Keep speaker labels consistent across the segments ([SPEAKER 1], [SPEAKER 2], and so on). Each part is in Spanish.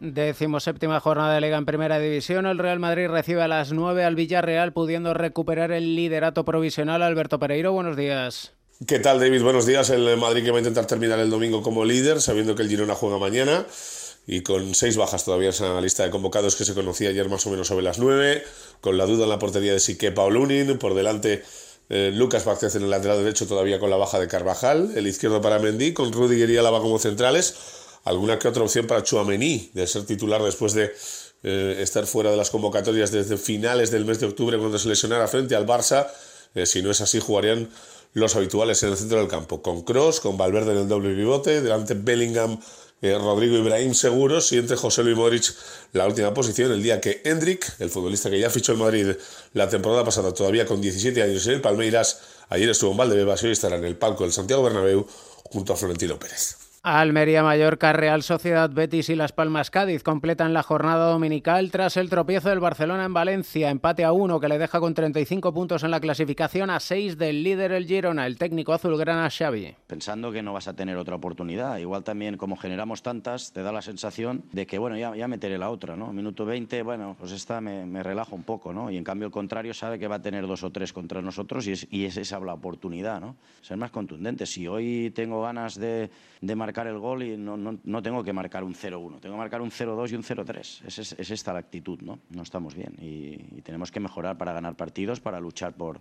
[SPEAKER 1] Décimo séptima jornada de Liga en Primera División. El Real Madrid recibe a las 9 al Villarreal, pudiendo recuperar el liderato provisional. Alberto Pereiro, buenos días.
[SPEAKER 2] ¿Qué tal, David? Buenos días. El Madrid que va a intentar terminar el domingo como líder, sabiendo que el Girona juega mañana y con seis bajas todavía en la lista de convocados que se conocía ayer más o menos sobre las 9, con la duda en la portería de Sique Paulunin, por delante eh, Lucas Vázquez en el lateral derecho todavía con la baja de Carvajal, el izquierdo para Mendy, con Rudiger y Álava como centrales alguna que otra opción para Chuamení de ser titular después de eh, estar fuera de las convocatorias desde finales del mes de octubre cuando se lesionara frente al Barça. Eh, si no es así, jugarían los habituales en el centro del campo, con Cross, con Valverde en el doble pivote, delante Bellingham, eh, Rodrigo Ibrahim seguros y entre José Luis Modric la última posición, el día que Hendrik, el futbolista que ya fichó el Madrid la temporada pasada, todavía con 17 años en el Palmeiras, ayer estuvo en Valdebebas y hoy estará en el palco del Santiago Bernabéu junto a Florentino Pérez.
[SPEAKER 1] Almería, Mallorca, Real Sociedad, Betis y Las Palmas Cádiz completan la jornada dominical tras el tropiezo del Barcelona en Valencia, empate a uno que le deja con 35 puntos en la clasificación a 6 del líder el Girona, el técnico azulgrana Xavi.
[SPEAKER 3] Pensando que no vas a tener otra oportunidad, igual también como generamos tantas, te da la sensación de que bueno, ya, ya meteré la otra, ¿no? Minuto 20, bueno, pues esta me, relajo un poco, ¿no? Y en cambio el contrario sabe que va a tener dos o tres contra nosotros y es, y es esa la oportunidad, ¿no? Ser más contundente. Si hoy tengo ganas de, de marcar el gol y no, no, no tengo que marcar un 0-1, tengo que marcar un 0-2 y un 0-3. Es, es, es, esta la actitud, ¿no? No estamos bien y, y, tenemos que mejorar para ganar partidos, para luchar por,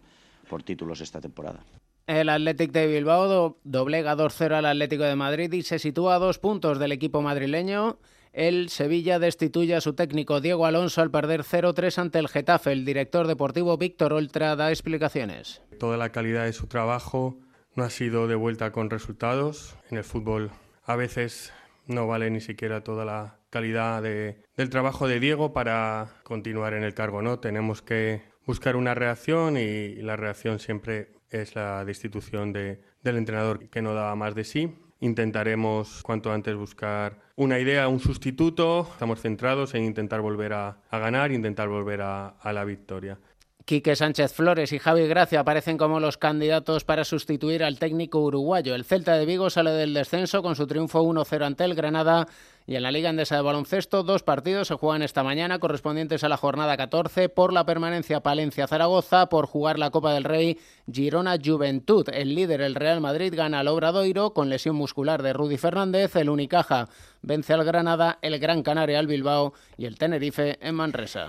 [SPEAKER 3] por títulos esta temporada.
[SPEAKER 1] El Athletic de Bilbao do, doblega 2-0 al Atlético de Madrid y se sitúa a dos puntos del equipo madrileño. El Sevilla destituye a su técnico Diego Alonso al perder 0-3 ante el Getafe. El director deportivo Víctor Oltra da explicaciones.
[SPEAKER 4] Toda la calidad de su trabajo no ha sido de vuelta con resultados. En el fútbol a veces no vale ni siquiera toda la calidad de, del trabajo de Diego para continuar en el cargo, ¿no? Tenemos que buscar una reacción y la reacción siempre es la destitución de, del entrenador que no daba más de sí. Intentaremos cuanto antes buscar una idea, un sustituto. Estamos centrados en intentar volver a, a ganar, intentar volver a, a la victoria.
[SPEAKER 1] Quique Sánchez Flores y Javi Gracia aparecen como los candidatos para sustituir al técnico uruguayo. El Celta de Vigo sale del descenso con su triunfo 1-0 ante el Granada y en la Liga Andesa de Baloncesto dos partidos se juegan esta mañana correspondientes a la jornada 14 por la permanencia Palencia-Zaragoza, por jugar la Copa del Rey Girona-Juventud. El líder, el Real Madrid, gana al Obradoiro con lesión muscular de Rudy Fernández. El Unicaja vence al Granada, el Gran Canaria al Bilbao y el Tenerife en Manresa.